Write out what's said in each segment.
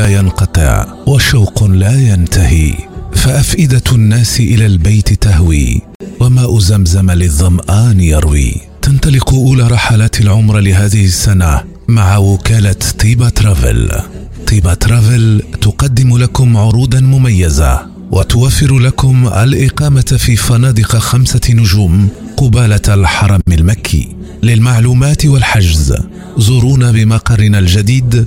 لا ينقطع وشوق لا ينتهي فأفئدة الناس إلى البيت تهوي وماء زمزم للظمآن يروي. تنطلق أولى رحلات العمر لهذه السنة مع وكالة طيبة ترافل. طيبة ترافل تقدم لكم عروضا مميزة وتوفر لكم الإقامة في فنادق خمسة نجوم قبالة الحرم المكي. للمعلومات والحجز زورونا بمقرنا الجديد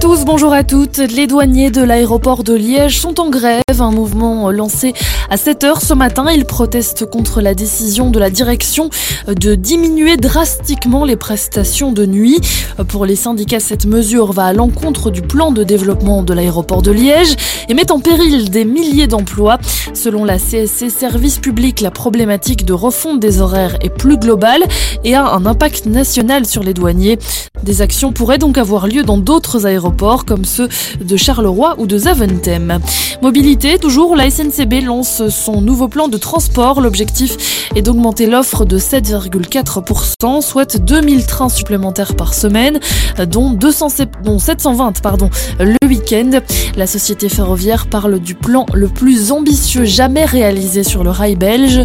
Tous, bonjour à toutes. Les douaniers de l'aéroport de Liège sont en grève. Un mouvement lancé à 7 heures ce matin. Ils protestent contre la décision de la direction de diminuer drastiquement les prestations de nuit. Pour les syndicats, cette mesure va à l'encontre du plan de développement de l'aéroport de Liège et met en péril des milliers d'emplois. Selon la CSC Service Public, la problématique de refonte des horaires est plus globale et a un impact national sur les douaniers. Des actions pourraient donc avoir lieu dans d'autres aéroports comme ceux de Charleroi ou de Zaventem. Mobilité, toujours, la SNCB lance son nouveau plan de transport. L'objectif est d'augmenter l'offre de 7,4%, soit 2000 trains supplémentaires par semaine, dont, 200, dont 720 pardon, week-end. La société ferroviaire parle du plan le plus ambitieux jamais réalisé sur le rail belge.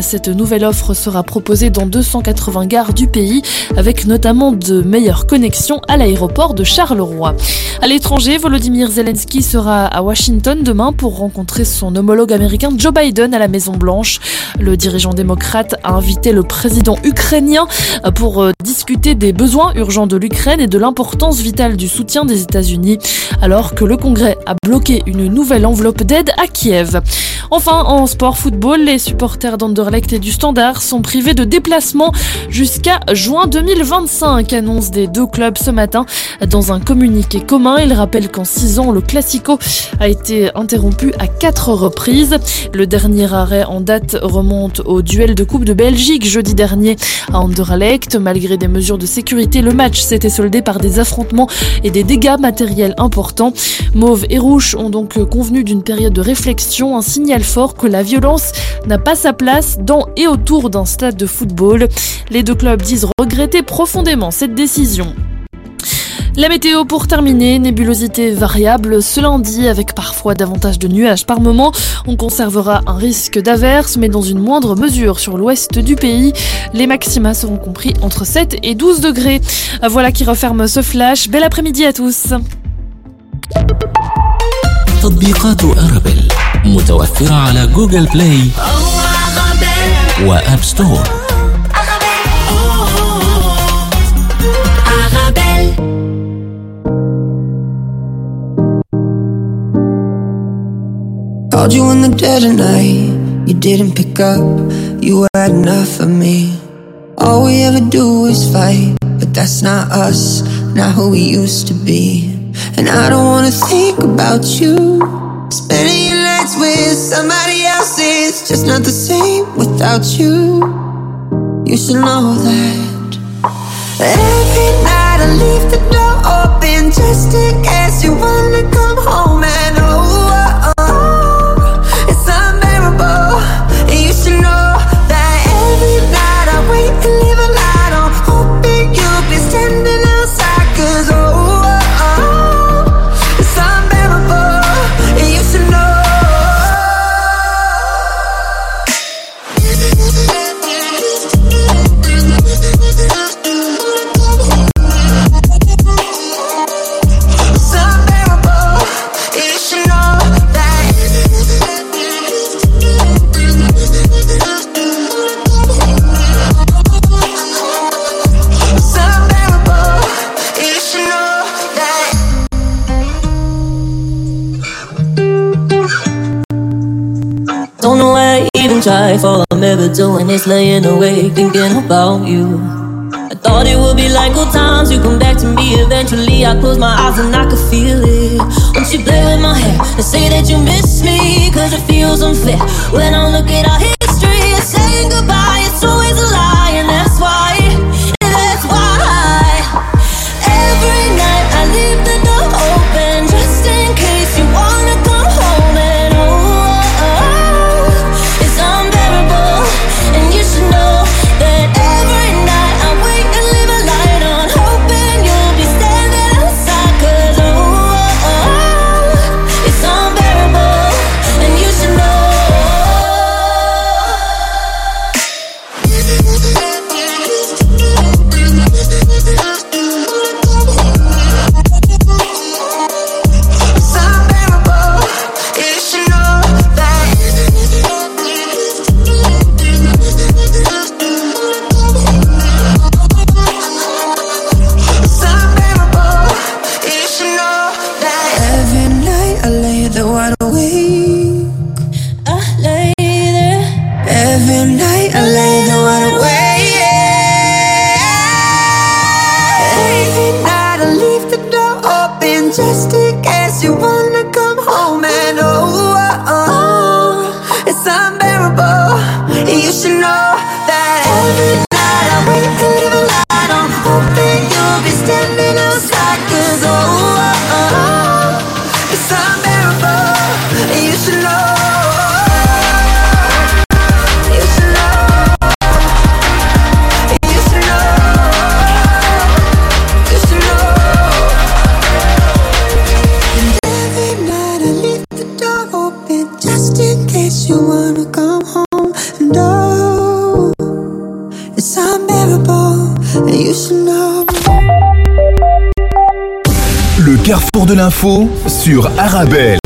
Cette nouvelle offre sera proposée dans 280 gares du pays, avec notamment de meilleures connexions à l'aéroport de Charleroi. À l'étranger, Volodymyr Zelensky sera à Washington demain pour rencontrer son homologue américain Joe Biden à la Maison Blanche. Le dirigeant démocrate a invité le président ukrainien pour euh, discuter des besoins urgents de l'Ukraine et de l'importance vitale du soutien des États-Unis, alors que le Congrès a bloqué une nouvelle enveloppe d'aide à Kiev. Enfin, en sport football, les supporters d'Anderlecht et du Standard sont privés de déplacement jusqu'à juin 2025, annonce des deux clubs ce matin dans un communiqué commun. Il rappelle qu'en six ans, le Classico a été interrompu à quatre reprises. Le dernier arrêt en date remonte au duel de Coupe de Belgique jeudi dernier à Anderlecht. Malgré des mesures de sécurité, le match s'était soldé par des affrontements et des dégâts matériels importants. Mauve et Rouge ont donc convenu d'une période de réflexion, un signal fort que la violence n'a pas sa place dans et autour d'un stade de football. Les deux clubs disent regretter profondément cette décision. La météo pour terminer, nébulosité variable ce lundi avec parfois davantage de nuages par moment. On conservera un risque d'averse mais dans une moindre mesure sur l'ouest du pays. Les maxima seront compris entre 7 et 12 degrés. Voilà qui referme ce flash. Bel après-midi à tous. Called you in the dead of night, you didn't pick up, you had enough of me. All we ever do is fight, but that's not us, not who we used to be. And I don't wanna think about you. Spending your nights with somebody else is just not the same without you. You should know that. Every night I leave the door open just in case you wanna come home and You All I'm ever doing is laying awake thinking about you. I thought it would be like old times. You come back to me eventually. I close my eyes and I could feel it. Once you play with my hair and say that you miss me, cause it feels unfair. When I look at our history, Arabelle.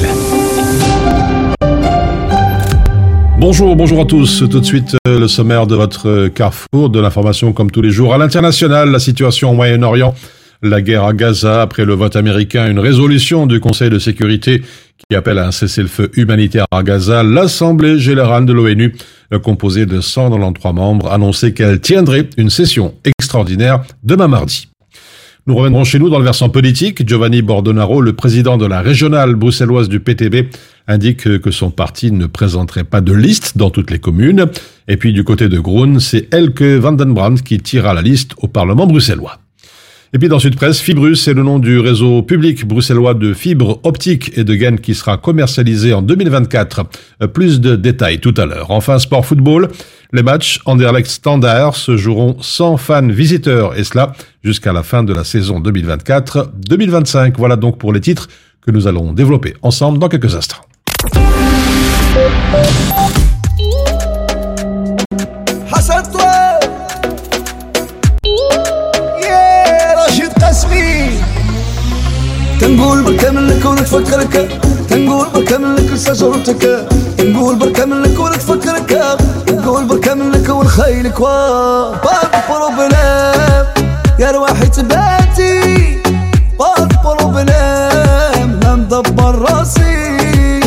Bonjour, bonjour à tous. Tout de suite, euh, le sommaire de votre carrefour de l'information comme tous les jours. À l'international, la situation au Moyen-Orient, la guerre à Gaza après le vote américain, une résolution du Conseil de sécurité qui appelle à un cessez-le-feu humanitaire à Gaza, l'Assemblée générale de l'ONU, euh, composée de 193 membres, annonçait qu'elle tiendrait une session extraordinaire demain mardi. Nous reviendrons chez nous dans le versant politique. Giovanni Bordonaro, le président de la régionale bruxelloise du PTB, indique que son parti ne présenterait pas de liste dans toutes les communes. Et puis du côté de Groen, c'est Elke Vandenbrand qui tirera la liste au Parlement bruxellois. Et puis dans Sud Presse, Fibrus, c'est le nom du réseau public bruxellois de fibres optiques et de gaines qui sera commercialisé en 2024. Euh, plus de détails tout à l'heure. Enfin, sport football. Les matchs Anderlecht Standard se joueront sans fans visiteurs et cela jusqu'à la fin de la saison 2024-2025. Voilà donc pour les titres que nous allons développer ensemble dans quelques instants. تنقول بركمل لك ونتفكرك. تنقول بركمل لك لشجرتك تنقول بركمل لك ونتفكرك. تنقول بركمل لك ونخيلك. باب بروبلام يا رواحي تباتي. باب بروبلام ما مدبر راسي.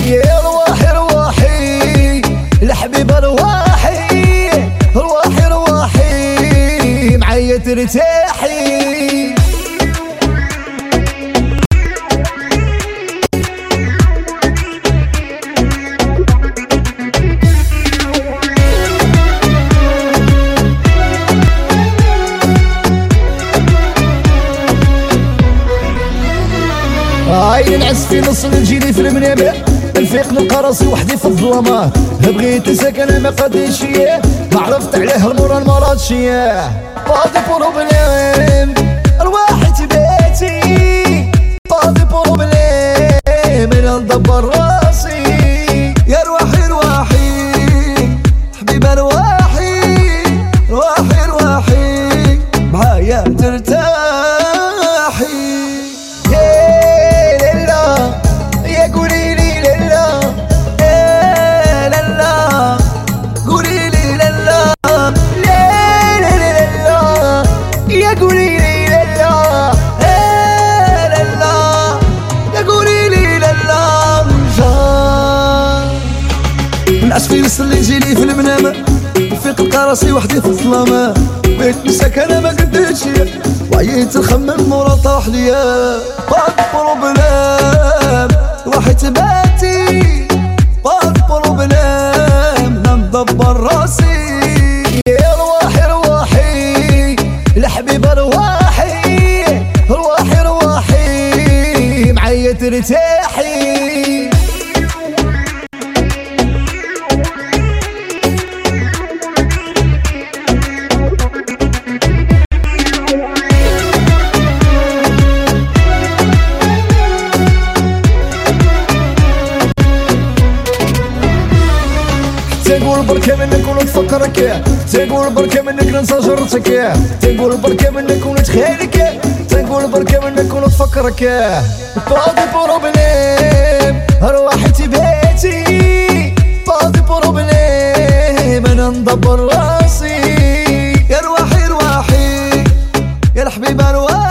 يا رواحي رواحي. الحبيب رواحي رواحي رواحي. معايا ترتاحي. عين العز في نص الجيلي في المنابر نفيق نلقى راسي وحدي في الظلمات بغيت سكن ما قديش ما عرفت عليه المرا المرات شياه فاضي بروبليم ارواحي تباتي فاضي بروبليم أنا ندبر راسي وحدي في الظلام بغيت نساك أنا ما قدرتش وعييت نخمم مورا طاح ليا. بعد بروبلام واحد تباتي تقول بركة منك ننسى جرتك تقول بركة منك ونتخيلك تقول بركة منك ونتفكرك باضي بروبليم روحتي بيتي باضي بروبليم أنا ندبر راسي يا رواحي رواحي يا الحبيب رواحي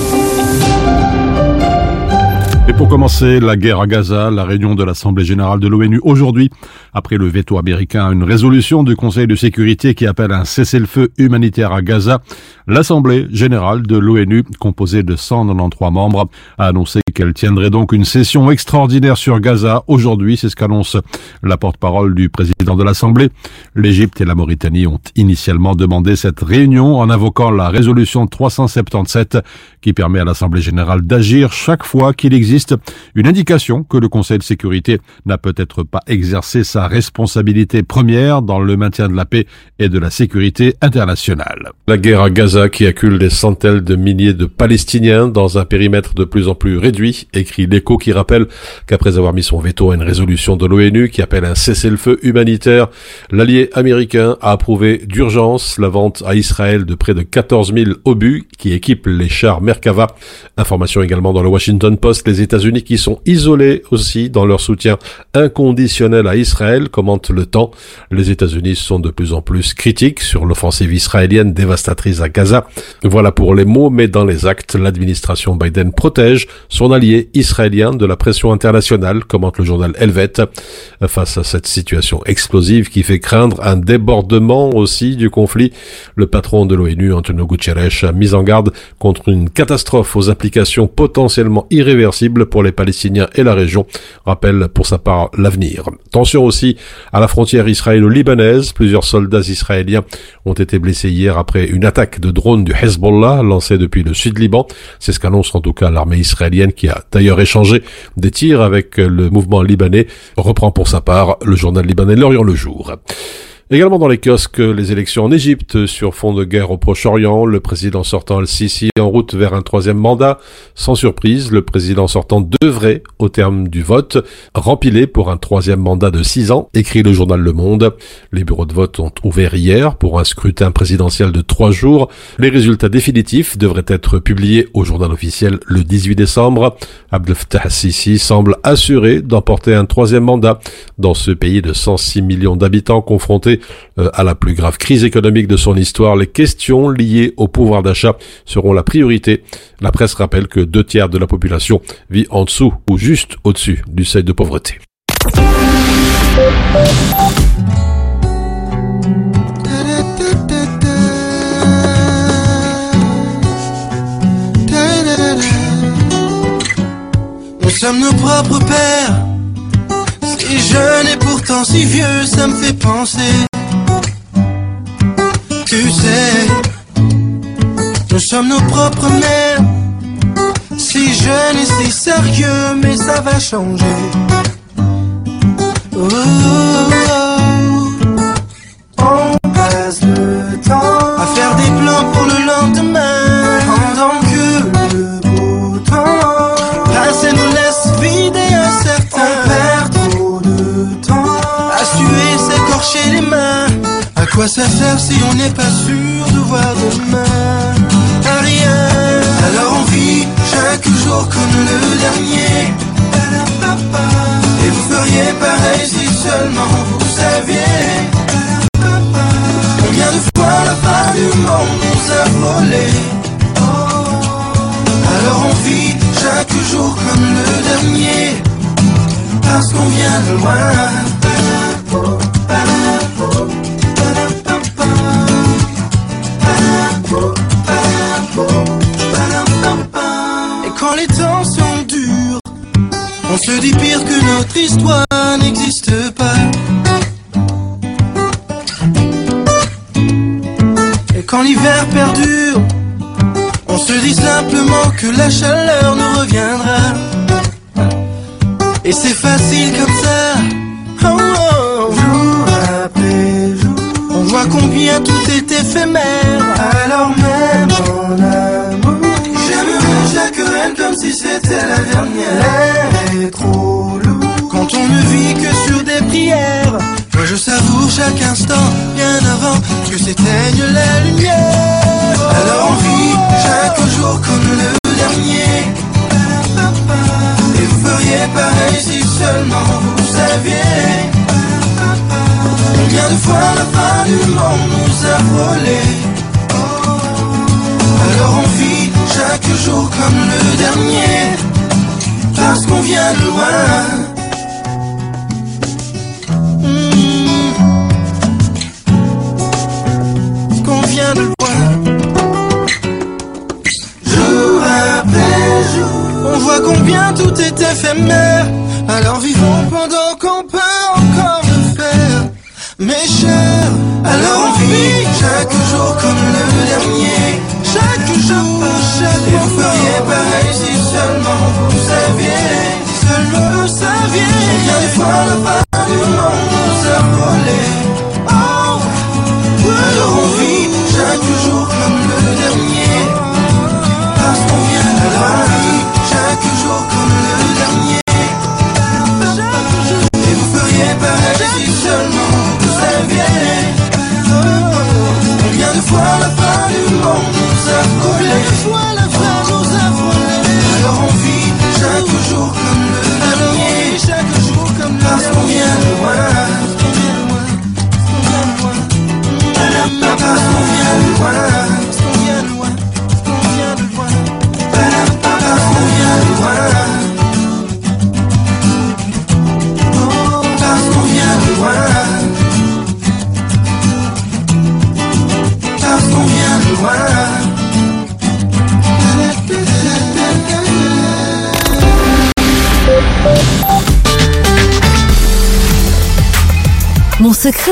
Pour commencer, la guerre à Gaza, la réunion de l'Assemblée générale de l'ONU aujourd'hui, après le veto américain à une résolution du Conseil de sécurité qui appelle un cessez-le-feu humanitaire à Gaza, l'Assemblée générale de l'ONU, composée de 193 membres, a annoncé qu'elle tiendrait donc une session extraordinaire sur Gaza aujourd'hui, c'est ce qu'annonce la porte-parole du président de l'Assemblée. L'Égypte et la Mauritanie ont initialement demandé cette réunion en invoquant la résolution 377 qui permet à l'Assemblée générale d'agir chaque fois qu'il existe une indication que le Conseil de sécurité n'a peut-être pas exercé sa responsabilité première dans le maintien de la paix et de la sécurité internationale. La guerre à Gaza qui accule des centaines de milliers de Palestiniens dans un périmètre de plus en plus réduit, écrit l'écho qui rappelle qu'après avoir mis son veto à une résolution de l'ONU qui appelle un cessez-le-feu humanitaire, l'allié américain a approuvé d'urgence la vente à Israël de près de 14 000 obus qui équipent les chars Merkava. Information également dans le Washington Post, les États-Unis qui sont isolés aussi dans leur soutien inconditionnel à Israël, commente le temps. Les États-Unis sont de plus en plus critiques sur l'offensive israélienne dévastatrice à Gaza. Voilà pour les mots, mais dans les actes, l'administration Biden protège son allié israélien de la pression internationale, commente le journal Helvet, face à cette situation explosive qui fait craindre un débordement aussi du conflit. Le patron de l'ONU, Antonio Guterres, a mis en garde contre une catastrophe aux implications potentiellement irréversibles pour les Palestiniens et la région, rappelle pour sa part l'avenir. Tension aussi à la frontière israélo-libanaise. Plusieurs soldats israéliens ont été blessés hier après une attaque de drone du Hezbollah lancée depuis le sud Liban. C'est ce qu'annonce en tout cas l'armée israélienne qui a d'ailleurs échangé des tirs avec le mouvement libanais. Reprend pour sa part le journal libanais L'Orient le jour. Également dans les kiosques, les élections en Égypte sur fond de guerre au Proche-Orient, le président sortant Al-Sisi en route vers un troisième mandat. Sans surprise, le président sortant devrait, au terme du vote, rempiler pour un troisième mandat de six ans, écrit le journal Le Monde. Les bureaux de vote ont ouvert hier pour un scrutin présidentiel de trois jours. Les résultats définitifs devraient être publiés au journal officiel le 18 décembre. Abdel Fattah Sisi semble assuré d'emporter un troisième mandat dans ce pays de 106 millions d'habitants confrontés euh, à la plus grave crise économique de son histoire, les questions liées au pouvoir d'achat seront la priorité. La presse rappelle que deux tiers de la population vit en dessous ou juste au-dessus du seuil de pauvreté. Nous sommes nos propres pères. Si jeune et pourtant si vieux, ça me fait penser. Tu sais, nous sommes nos propres mères. Si jeune et si sérieux, mais ça va changer. Oh, oh, oh. On passe le temps à faire des plans pour le lendemain. Quoi ça sert si on n'est pas sûr de voir demain À rien? Alors on vit chaque jour comme le dernier. Combien de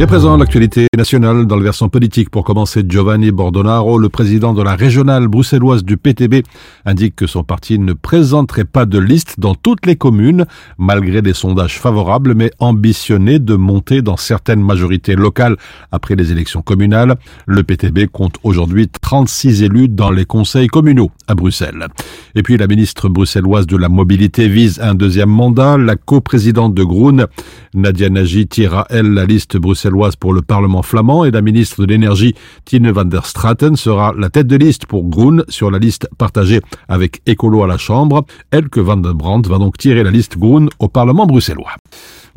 Et à présent, l'actualité nationale dans le versant politique. Pour commencer, Giovanni Bordonaro, le président de la régionale bruxelloise du PTB, indique que son parti ne présenterait pas de liste dans toutes les communes, malgré des sondages favorables, mais ambitionné de monter dans certaines majorités locales après les élections communales. Le PTB compte aujourd'hui 36 élus dans les conseils communaux à Bruxelles. Et puis, la ministre bruxelloise de la mobilité vise un deuxième mandat. La coprésidente de Groen, Nadia Nagy, tirera, elle, la liste bruxelloise pour le Parlement flamand et la ministre de l'énergie, Tine van der Straten, sera la tête de liste pour Groen sur la liste partagée avec Écolo à la Chambre. Elke van den Brandt va donc tirer la liste Groen au Parlement bruxellois.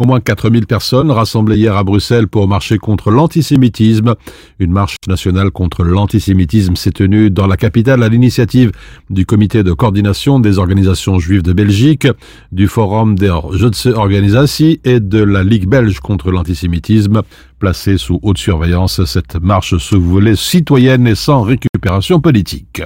Au moins 4000 personnes rassemblées hier à Bruxelles pour marcher contre l'antisémitisme. Une marche nationale contre l'antisémitisme s'est tenue dans la capitale à l'initiative du comité de coordination des organisations juives de Belgique, du Forum der Joodse Organisatie et de la Ligue belge contre l'antisémitisme. Placée sous haute surveillance, cette marche se voulait citoyenne et sans récupération politique.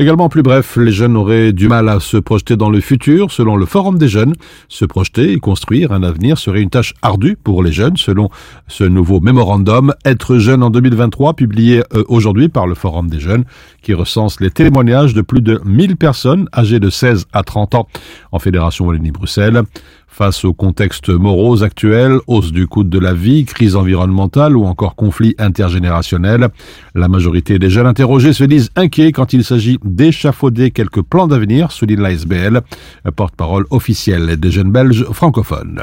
Également plus bref, les jeunes auraient du mal à se projeter dans le futur. Selon le Forum des jeunes, se projeter et construire un avenir serait une tâche ardue pour les jeunes, selon ce nouveau mémorandum Être jeune en 2023, publié euh, aujourd'hui par le Forum des jeunes, qui recense les témoignages de plus de 1000 personnes âgées de 16 à 30 ans en Fédération Wallonie-Bruxelles. Face au contexte morose actuel, hausse du coût de la vie, crise environnementale ou encore conflit intergénérationnel, la majorité des jeunes interrogés se disent inquiets quand il s'agit d'échafauder quelques plans d'avenir, souligne l'ASBL, porte-parole officielle des jeunes belges francophones.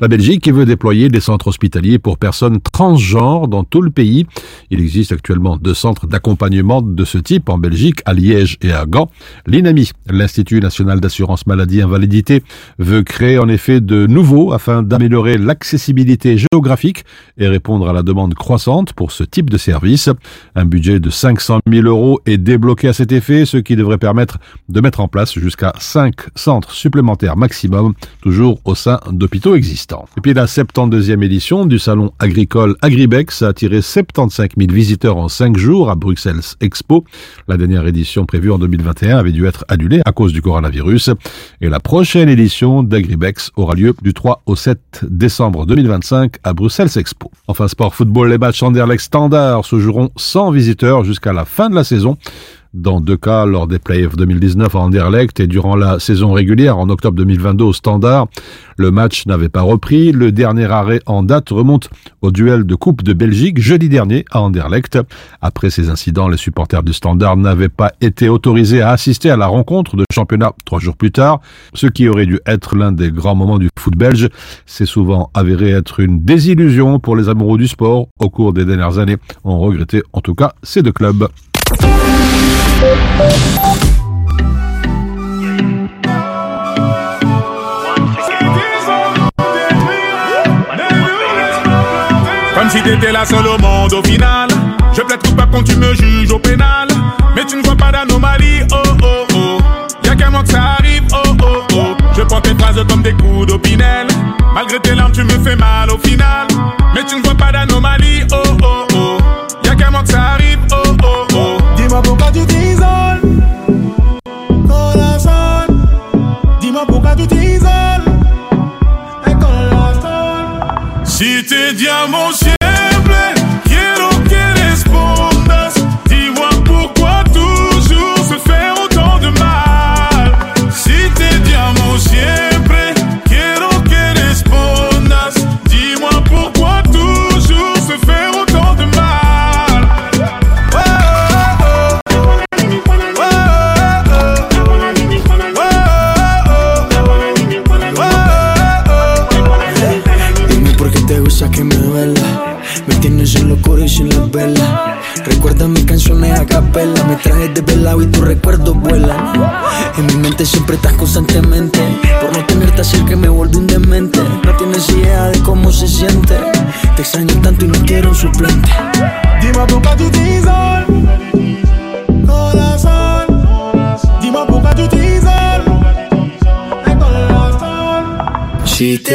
La Belgique veut déployer des centres hospitaliers pour personnes transgenres dans tout le pays. Il existe actuellement deux centres d'accompagnement de ce type en Belgique, à Liège et à Gand. L'INAMI, l'Institut national d'assurance maladie invalidité, veut créer en effet de nouveaux afin d'améliorer l'accessibilité géographique et répondre à la demande croissante pour ce type de service. Un budget de 500 000 euros est débloqué à cet effet, ce qui devrait permettre de mettre en place jusqu'à 5 centres supplémentaires maximum, toujours au sein d'hôpitaux existants. Et puis la 72e édition du salon agricole Agribex a attiré 75 000 visiteurs en 5 jours à Bruxelles Expo. La dernière édition prévue en 2021 avait dû être annulée à cause du coronavirus. Et la prochaine édition d'Agribex aura lieu du 3 au 7 décembre 2025 à Bruxelles Expo. Enfin, sport football, les matchs Anderlecht Standard se joueront sans visiteurs jusqu'à la fin de la saison dans deux cas lors des playoffs 2019 à Anderlecht et durant la saison régulière en octobre 2022 au Standard. Le match n'avait pas repris. Le dernier arrêt en date remonte au duel de Coupe de Belgique jeudi dernier à Anderlecht. Après ces incidents, les supporters du Standard n'avaient pas été autorisés à assister à la rencontre de championnat trois jours plus tard, ce qui aurait dû être l'un des grands moments du foot belge. C'est souvent avéré être une désillusion pour les amoureux du sport. Au cours des dernières années, on regrettait en tout cas ces deux clubs. Comme si t'étais la seule au monde au final. Je plaide pas quand tu me juges au pénal. Mais tu ne vois pas d'anomalie, oh oh oh. Y'a qu'un mois que ça arrive, oh oh oh. Je prends tes phrases comme des coups d'opinel. Malgré tes larmes, tu me fais mal au final. Mais tu ne vois pas d'anomalie, oh. Si tes diamants siempre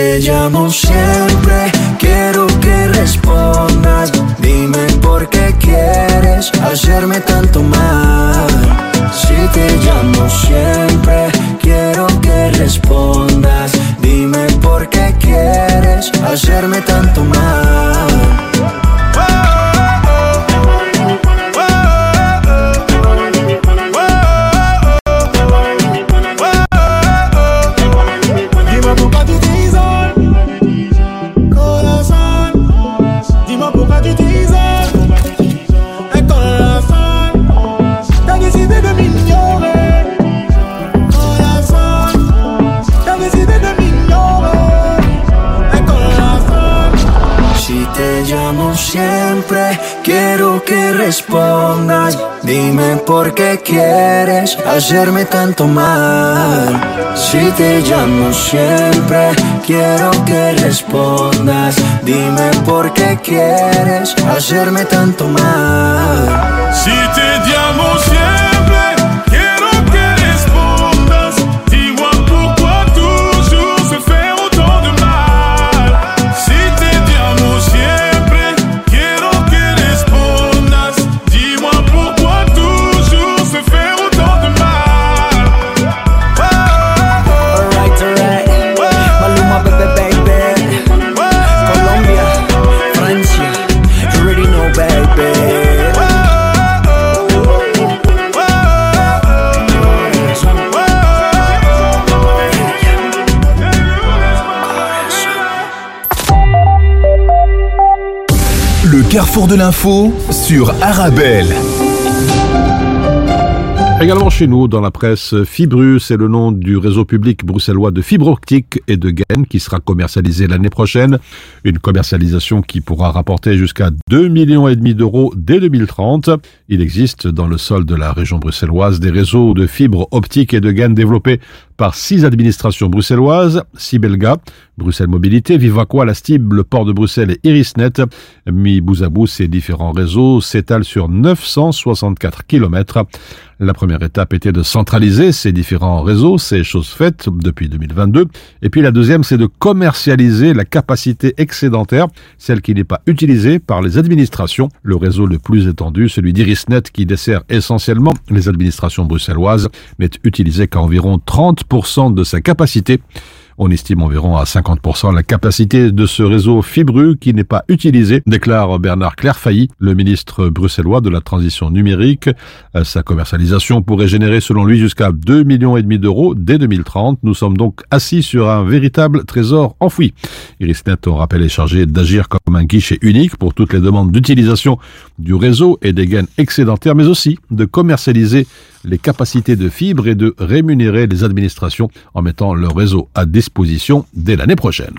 te llamo siempre, quiero que respondas. Dime por qué quieres hacerme tanto mal. Si te llamo siempre, quiero que respondas. Dime por qué quieres hacerme tanto mal. Por qué quieres hacerme tanto mal. Si te llamo siempre, quiero que respondas. Dime por qué quieres hacerme tanto mal. Si te llamo siempre, carrefour de l'info sur Arabelle. Également chez nous, dans la presse, Fibru, c'est le nom du réseau public bruxellois de fibre optique et de gaines qui sera commercialisé l'année prochaine. Une commercialisation qui pourra rapporter jusqu'à 2 millions et demi d'euros dès 2030. Il existe dans le sol de la région bruxelloise des réseaux de fibres optiques et de gaines développés par six administrations bruxelloises, Sibelga, Bruxelles Mobilité, Vivaqua, la Stib, le port de Bruxelles et Irisnet. Mis bout à bout, ces différents réseaux s'étalent sur 964 kilomètres. La première étape était de centraliser ces différents réseaux, c'est chose faite depuis 2022. Et puis la deuxième, c'est de commercialiser la capacité excédentaire, celle qui n'est pas utilisée par les administrations. Le réseau le plus étendu, celui d'Irisnet, qui dessert essentiellement les administrations bruxelloises, n'est utilisé qu'à environ 30% de sa capacité. On estime environ à 50% la capacité de ce réseau fibreux qui n'est pas utilisé, déclare Bernard Clairfailly, le ministre bruxellois de la transition numérique. Euh, sa commercialisation pourrait générer selon lui jusqu'à 2 millions et demi d'euros dès 2030. Nous sommes donc assis sur un véritable trésor enfoui. Irisnet, on rappelle, est chargé d'agir comme un guichet unique pour toutes les demandes d'utilisation du réseau et des gains excédentaires, mais aussi de commercialiser les capacités de fibre et de rémunérer les administrations en mettant leur réseau à disposition dès l'année prochaine.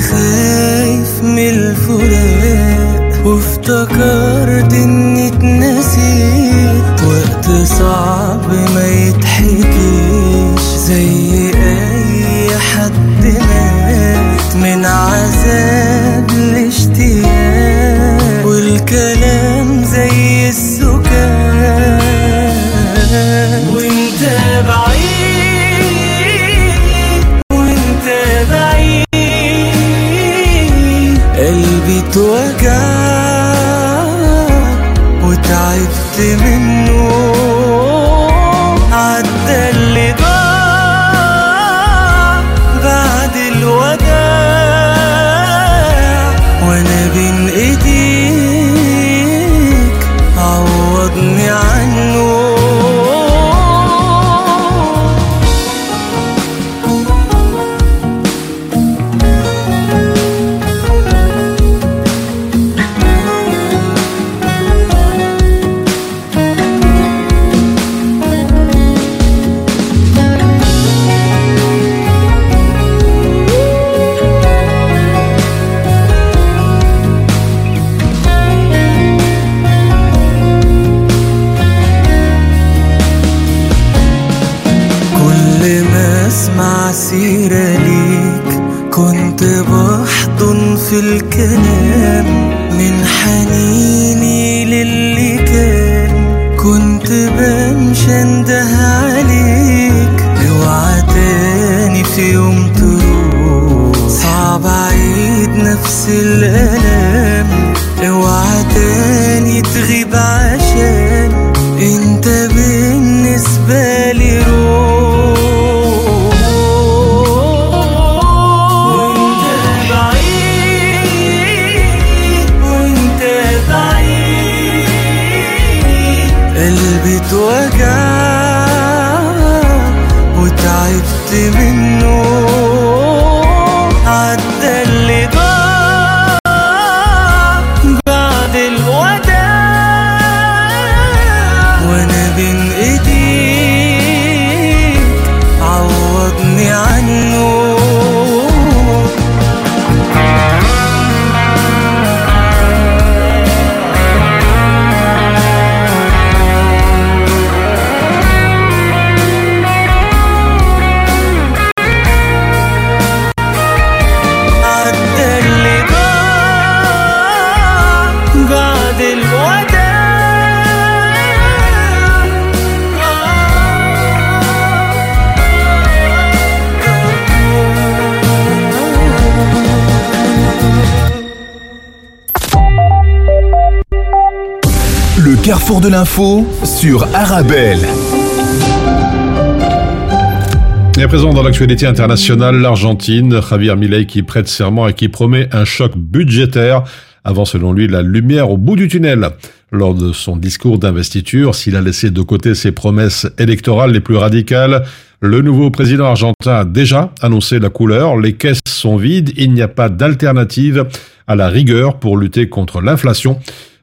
خايف من الفراق. وافتكرت إني اتنسيت. وقت صعب ما يتحكيش زي أي حد مات من عذاب. 多高 carrefour de l'info sur Arabelle. Et à présent, dans l'actualité internationale, l'Argentine, Javier Milei qui prête serment et qui promet un choc budgétaire avant, selon lui, la lumière au bout du tunnel. Lors de son discours d'investiture, s'il a laissé de côté ses promesses électorales les plus radicales, le nouveau président argentin a déjà annoncé la couleur. Les caisses sont vides, il n'y a pas d'alternative à la rigueur pour lutter contre l'inflation.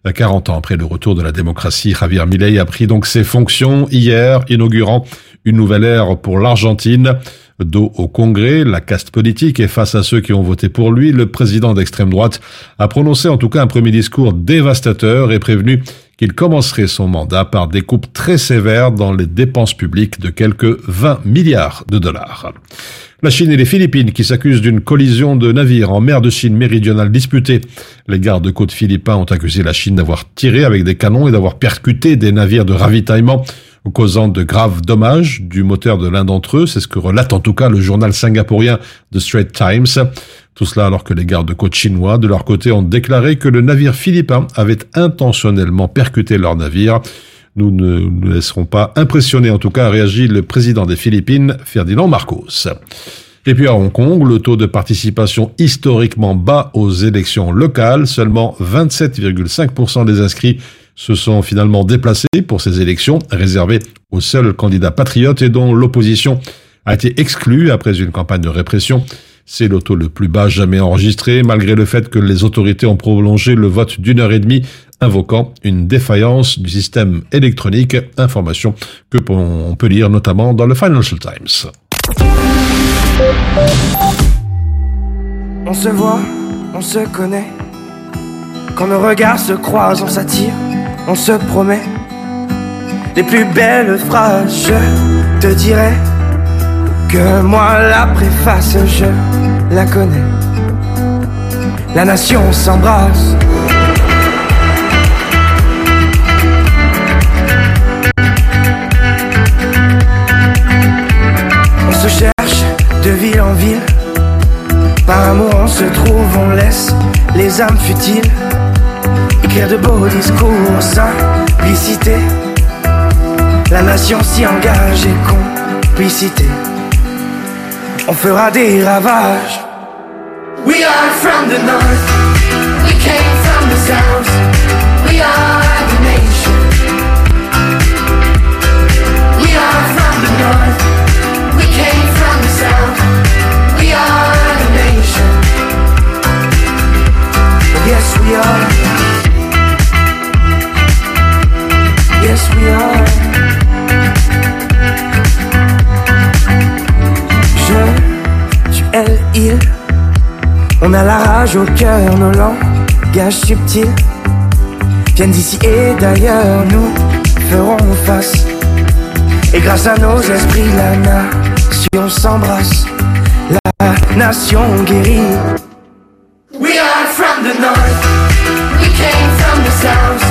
40 ans après le retour de la démocratie, Javier Milei a pris donc ses fonctions hier, inaugurant une nouvelle ère pour l'Argentine. Dos au Congrès, la caste politique et face à ceux qui ont voté pour lui, le président d'extrême droite a prononcé en tout cas un premier discours dévastateur et prévenu qu'il commencerait son mandat par des coupes très sévères dans les dépenses publiques de quelques 20 milliards de dollars. La Chine et les Philippines qui s'accusent d'une collision de navires en mer de Chine méridionale disputée. Les gardes-côtes philippins ont accusé la Chine d'avoir tiré avec des canons et d'avoir percuté des navires de ravitaillement causant de graves dommages du moteur de l'un d'entre eux. C'est ce que relate en tout cas le journal singapourien The Straits Times. Tout cela alors que les gardes-côtes chinois, de leur côté, ont déclaré que le navire philippin avait intentionnellement percuté leur navire. Nous ne nous laisserons pas impressionner, en tout cas, a réagi le président des Philippines, Ferdinand Marcos. Et puis à Hong Kong, le taux de participation historiquement bas aux élections locales, seulement 27,5% des inscrits se sont finalement déplacés pour ces élections réservées aux seuls candidats patriotes et dont l'opposition a été exclue après une campagne de répression. C'est le taux le plus bas jamais enregistré, malgré le fait que les autorités ont prolongé le vote d'une heure et demie, invoquant une défaillance du système électronique, information que on peut lire notamment dans le Financial Times. On se voit, on se connaît. Quand nos regards se croisent, on s'attire, on se promet. Les plus belles phrases, je te dirai que moi la préface, je la connais. La nation s'embrasse. On se cherche de ville en ville. Par amour on se trouve, on laisse les âmes futiles écrire de beaux discours, simplicité. La nation s'y engage et complicité. On fera des ravages. We are from the north. We came from the south. We are the nation. We are from the north. We came from the south. We are the nation. Yes, we are. On a la rage au cœur, nos langages subtils viennent d'ici et d'ailleurs, nous ferons face. Et grâce à nos esprits, la nation s'embrasse, la nation guérit. We are from the north. We came from the south.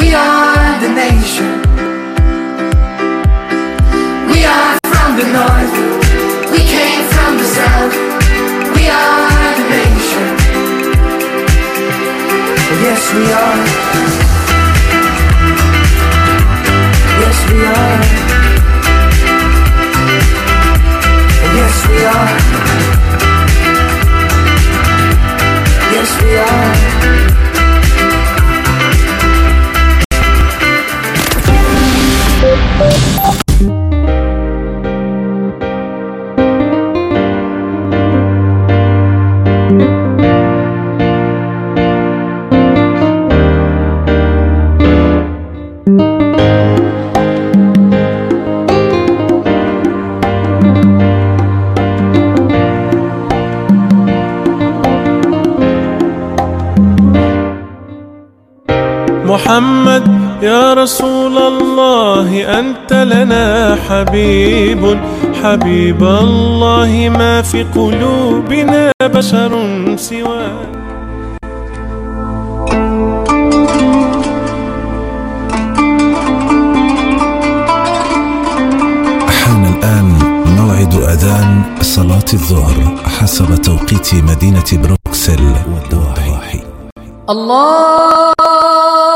We are the nation. We are from the north. We came from the south. We are the nation. Yes, we are. Yes, we are. Yes, we are. Yes, we are. محمد يا رسول الله أنت لنا حبيب. حبيب الله ما في قلوبنا بشر سواك. حان الآن موعد أذان صلاة الظهر حسب توقيت مدينة بروكسل والضواحي الله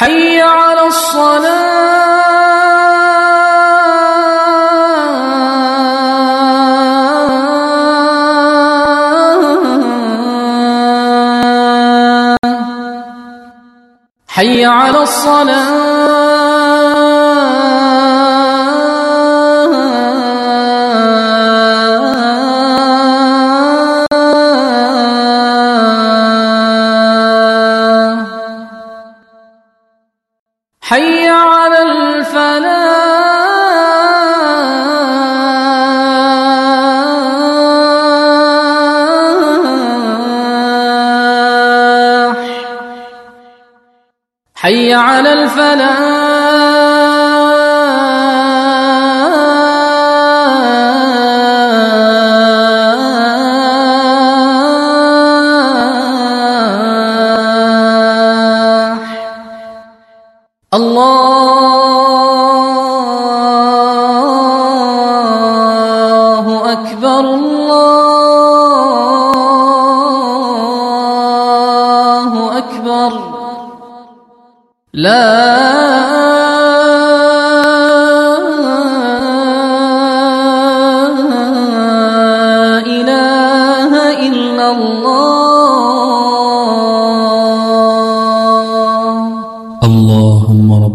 حي على الصلاة. حي على الصلاة. على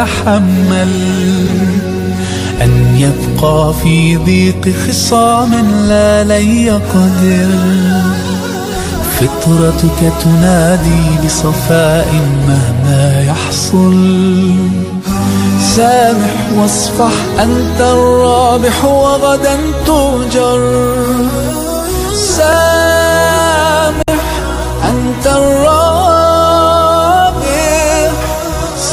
يتحمل أن يبقى في ضيق خصام لا لن يقدر. فطرتك تنادي بصفاء مهما يحصل. سامح واصفح أنت الرابح وغدا تؤجر سامح أنت الرابح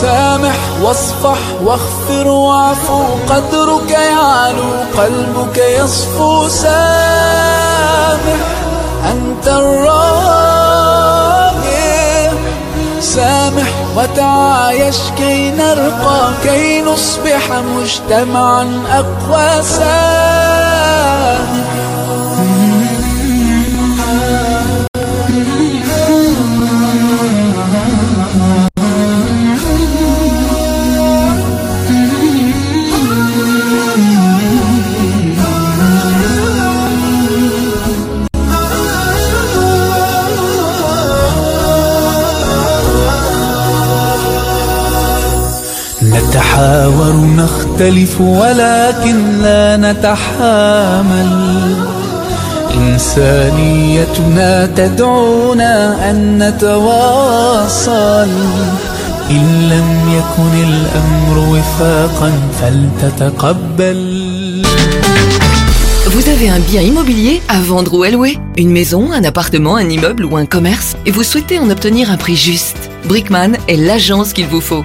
سامح واصفح واغفر واعفو قدرك يعلو قلبك يصفو. سامح أنت الرابح سامح وتعايش كي نرقى كي نصبح مجتمعا أقوى. سامح نختلف ولكن لا نتحامل إنسانيتنا تدعونا أن نتواصل إن لم يكن الأمر وفاقا فلتتقبل Vous avez un bien immobilier à vendre ou à louer Une maison, un appartement, un immeuble ou un commerce Et vous souhaitez en obtenir un prix juste Brickman est l'agence qu'il vous faut.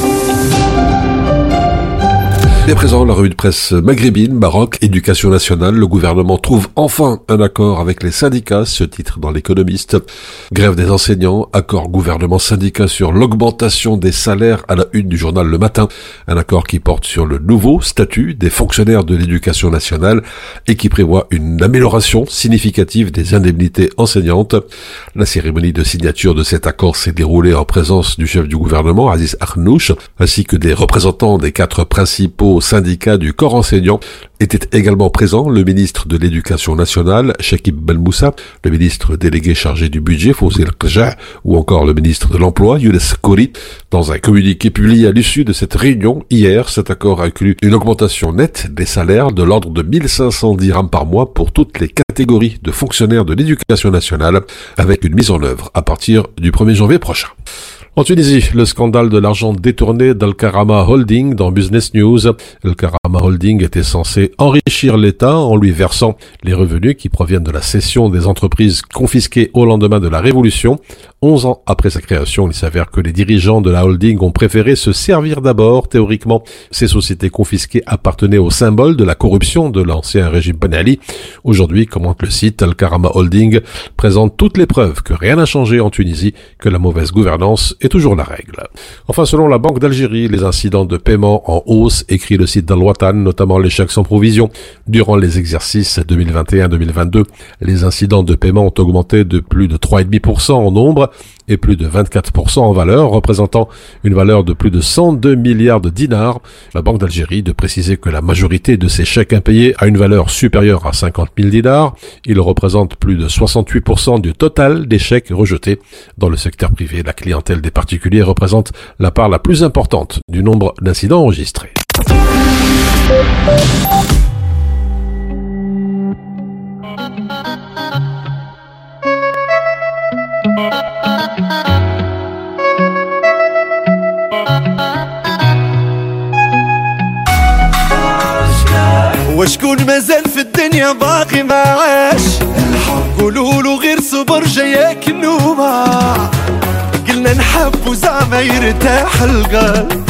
Et à présent, la revue de presse maghrébine, Maroc, éducation nationale, le gouvernement trouve enfin un accord avec les syndicats, ce titre dans l'économiste. Grève des enseignants, accord gouvernement-syndicat sur l'augmentation des salaires à la une du journal Le Matin, un accord qui porte sur le nouveau statut des fonctionnaires de l'éducation nationale et qui prévoit une amélioration significative des indemnités enseignantes. La cérémonie de signature de cet accord s'est déroulée en présence du chef du gouvernement, Aziz Arnouch, ainsi que des représentants des quatre principaux syndicats du corps enseignant était également présent le ministre de l'Éducation nationale, Shakib Belmoussa, le ministre délégué chargé du budget, Fawzi El ou encore le ministre de l'Emploi, Younes Kouri. Dans un communiqué publié à l'issue de cette réunion, hier, cet accord inclut une augmentation nette des salaires de l'ordre de 1500 dirhams par mois pour toutes les catégories de fonctionnaires de l'éducation nationale, avec une mise en œuvre à partir du 1er janvier prochain. En Tunisie, le scandale de l'argent détourné d'Al-Karama Holding dans Business News. Al-Karama Holding était censé enrichir l'État en lui versant les revenus qui proviennent de la cession des entreprises confisquées au lendemain de la Révolution. Onze ans après sa création, il s'avère que les dirigeants de la holding ont préféré se servir d'abord, théoriquement. Ces sociétés confisquées appartenaient au symbole de la corruption de l'ancien régime Ben Ali. Aujourd'hui, commente le site, Al-Karama Holding présente toutes les preuves que rien n'a changé en Tunisie, que la mauvaise gouvernance est toujours la règle. Enfin, selon la Banque d'Algérie, les incidents de paiement en hausse, écrit le site d'Al-Watan, notamment les chèques sans provision. Durant les exercices 2021-2022, les incidents de paiement ont augmenté de plus de 3,5% en nombre et plus de 24% en valeur, représentant une valeur de plus de 102 milliards de dinars. La Banque d'Algérie de préciser que la majorité de ces chèques impayés a une valeur supérieure à 50 000 dinars. Ils représentent plus de 68% du total des chèques rejetés. Dans le secteur privé, la clientèle des particuliers représente la part la plus importante du nombre d'incidents enregistrés. مازال في الدنيا باقي ما عاش قولوا له غير صبر جاياك النوبة قلنا نحب وزعما يرتاح القلب.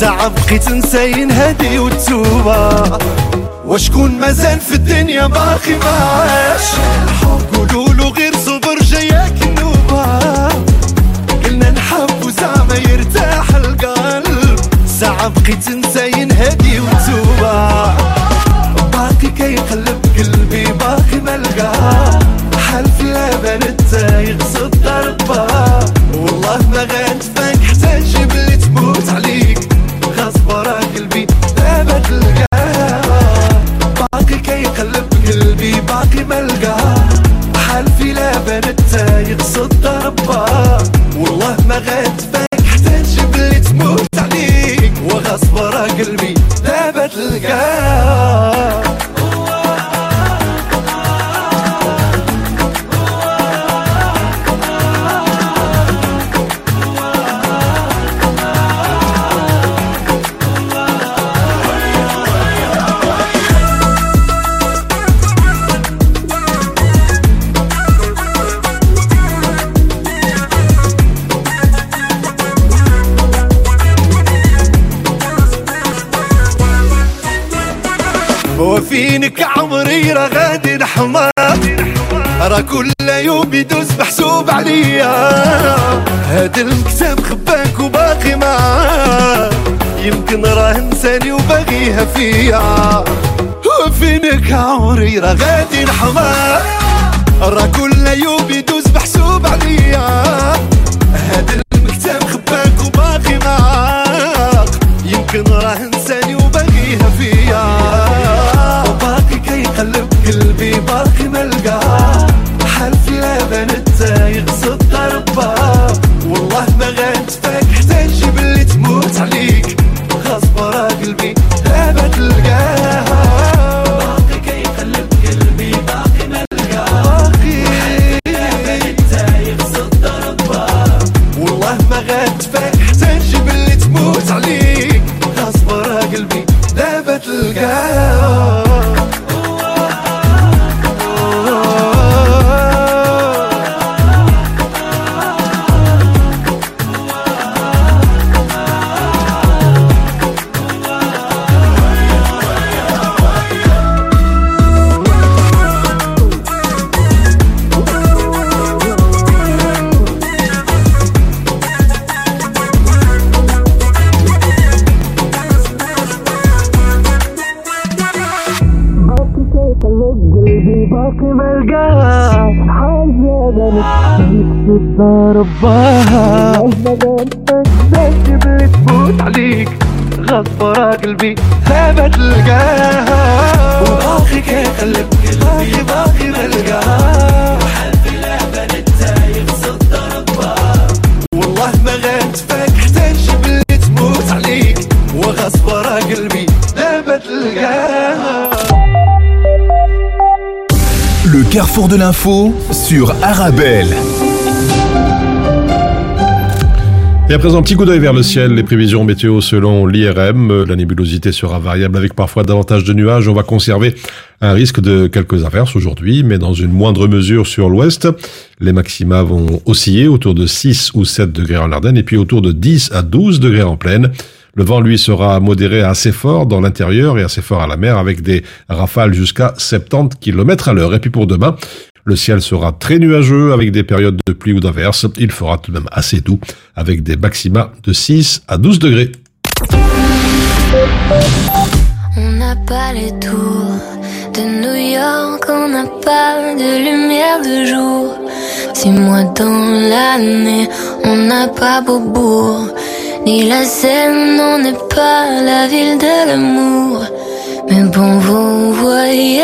ساعة بقيت نساين هادي وتوبة وشكون مازال في الدنيا باقي ما عاش قولوا له غير صبر جاياك النوبة قلنا نحب وزعما يرتاح القلب. ساعة بقيت نساين هادي وتوبة راه كل يوم يدوز محسوب عليا هاد المكتب خباك وباقي معاه يمكن راه نساني وباغيها فيا. وفينك عمري راه غادي نحمر. راه كل يوم يدوز carrefour de l'info sur Arabelle. Et à présent, petit coup d'œil vers le ciel. Les prévisions météo selon l'IRM. La nébulosité sera variable avec parfois davantage de nuages. On va conserver un risque de quelques averses aujourd'hui, mais dans une moindre mesure sur l'ouest. Les maxima vont osciller autour de 6 ou 7 degrés en Ardennes et puis autour de 10 à 12 degrés en plaine. Le vent, lui, sera modéré assez fort dans l'intérieur et assez fort à la mer avec des rafales jusqu'à 70 km à l'heure. Et puis pour demain, le ciel sera très nuageux avec des périodes de pluie ou d'averses. Il fera tout de même assez doux avec des maxima de 6 à 12 degrés. On n'a pas les tours de New York, on n'a pas de lumière de jour. Six mois dans l'année, on n'a pas Beaubourg, ni la Seine, on n'est pas la ville de l'amour. Mais bon, vous voyez,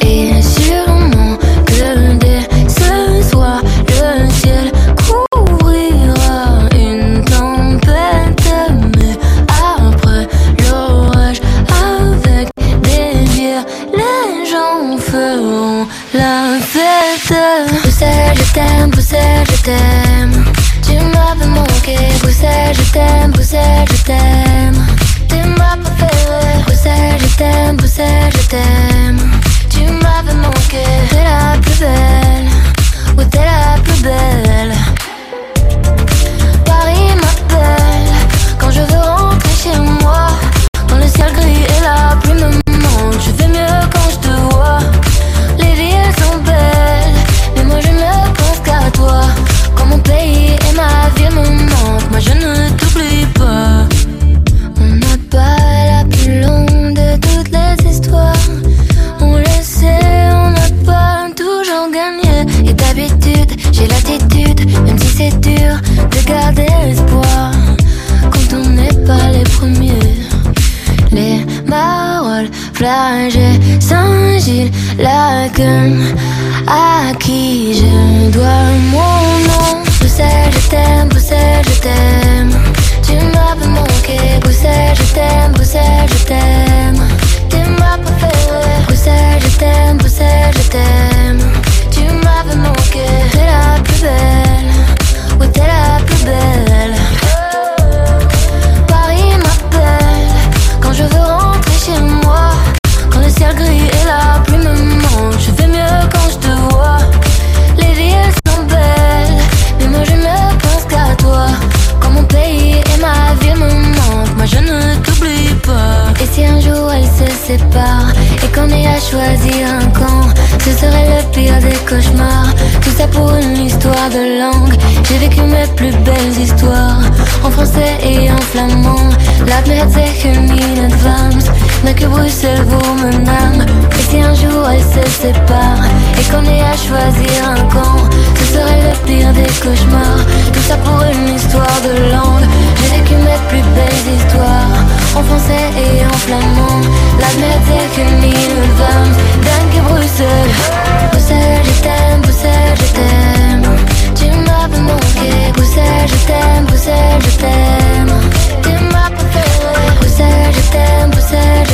et sûrement que dès ce soir, le ciel couvrira une tempête. Mais après l'orage, avec des bières, les gens feront la fête. Bruxelles, je t'aime, Bruxelles, je t'aime. Tu m'avais manqué, Bruxelles, je t'aime, Bruxelles, je t'aime. T'es ma préférée, Bruxelles, je t'aime, Bruxelles, je t'aime. Tu m'avais manqué, t'es la plus belle, oui, t'es la plus belle. Paris m'appelle quand je veux rentrer chez moi. Quand le ciel gris Flagey, Saint-Gilles, Laken, à qui je dois mon nom. Bruxelles, je t'aime, Bruxelles, je t'aime. Tu m'as manqué, Bruxelles, je t'aime, Bruxelles, je t'aime. T'es ma préférée, Bruxelles, je t'aime, Bruxelles, je t'aime. Tu m'avais manqué, t'es la plus belle, oui t'es la plus belle. Choisir un camp, ce serait le pire des cauchemars. Tout ça pour une histoire de langue. J'ai vécu mes plus belles histoires en français et en flamand. Laat me het zeggen in advance, mais que Bruxelles vaut mon âme. Et si un jour elles se séparent et qu'on ait à choisir un camp, ce serait le pire des cauchemars. Tout ça pour une histoire de langue. J'ai vécu mes plus belles histoires en français et en flamand. Laat me het zeggen in je Bruxelles. Bruxelles, je t'aime, Bruxelles, je t'aime. Tu m'avais manqué, Bruxelles, je t'aime, Bruxelles, je t'aime. T'es ma préférée, Bruxelles, je t'aime, Bruxelles,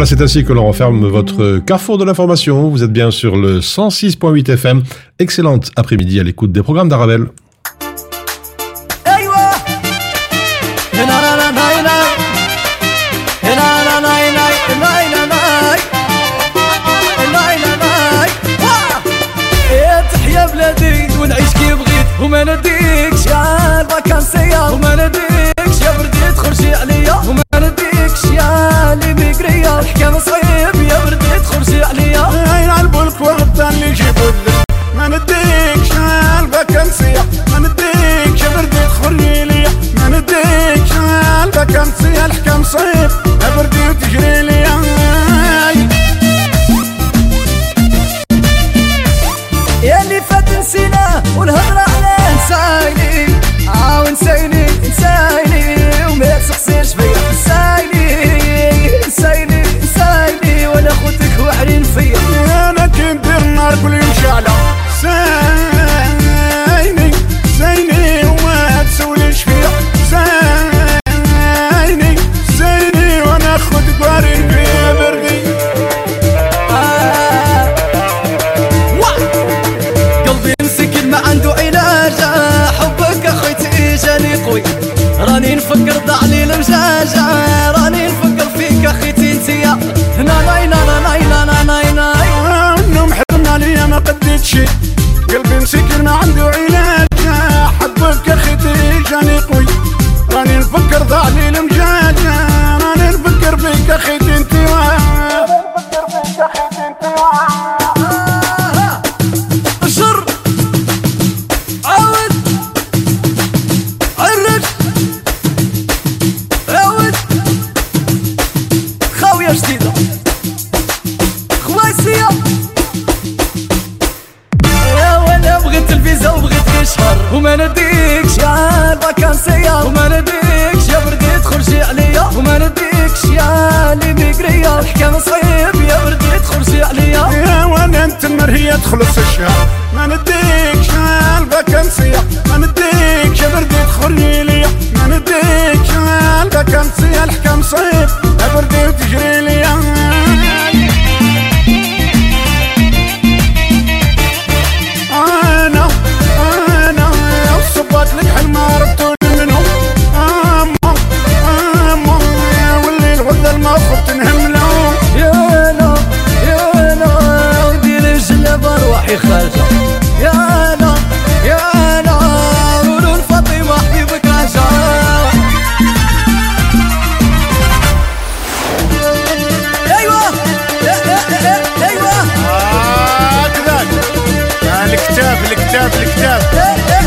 Voilà, c'est ainsi que l'on referme votre carrefour de l'information. Vous êtes bien sur le 106.8 FM. Excellente après-midi à l'écoute des programmes d'Arabelle. ايوه هنا لا لا ناي ناي هنا لا ناي ناي ناي لا ناي ناي لا ناي واه. يا تحيا بلادي ونعيش كي بغيت وما نديكش تخرجي عليا. وما نديكش يا لي. بيكريا الحكام صعيب يا بردي تخرجي عليا يلعبوا لك ورطة اللي يجيبوا لك ما نديكش الفاكانسية ما نديكش بردي تخرجي ليا ما نديكش الفاكانسية الحكام صعيب يا بردي وتجري ليا Running. green. sucesso.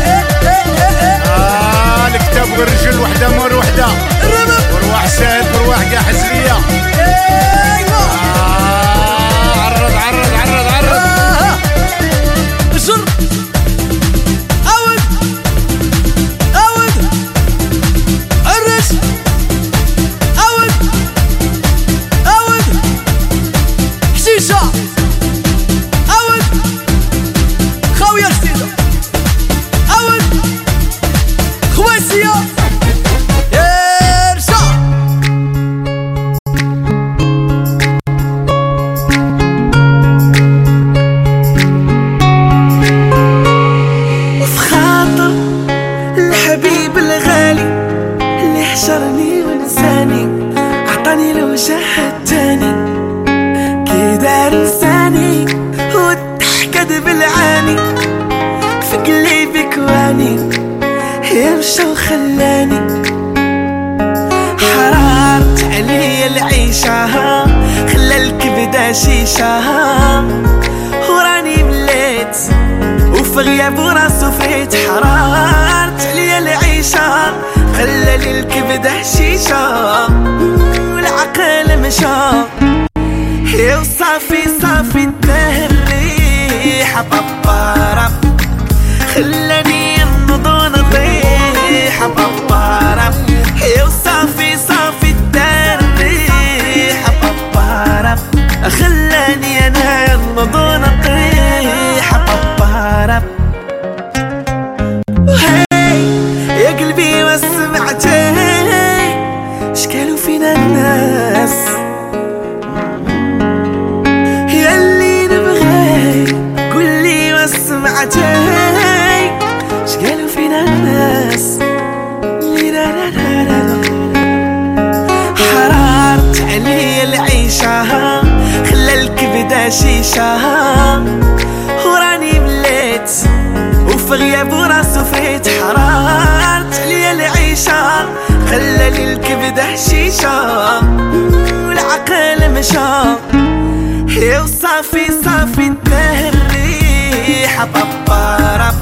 صافي صافي تناهر ريحة بابارب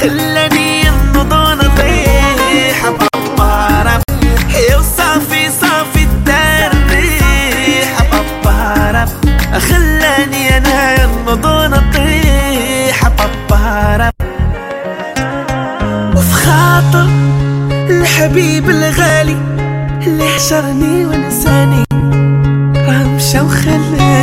خلاني نضو نطيح بابارب يا صافي صافي تناهر ريحة بابارب خلاني أنا نضو نطيح بابارب وفي خاطر الحبيب الغالي اللي حشرني ونساني راه مشى وخلاني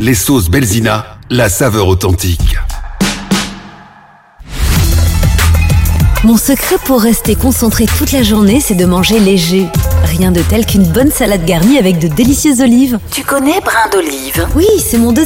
Les sauces Belzina, la saveur authentique. Mon secret pour rester concentré toute la journée, c'est de manger léger. Rien de tel qu'une bonne salade garnie avec de délicieuses olives. Tu connais brin d'olive? Oui, c'est mon deuxième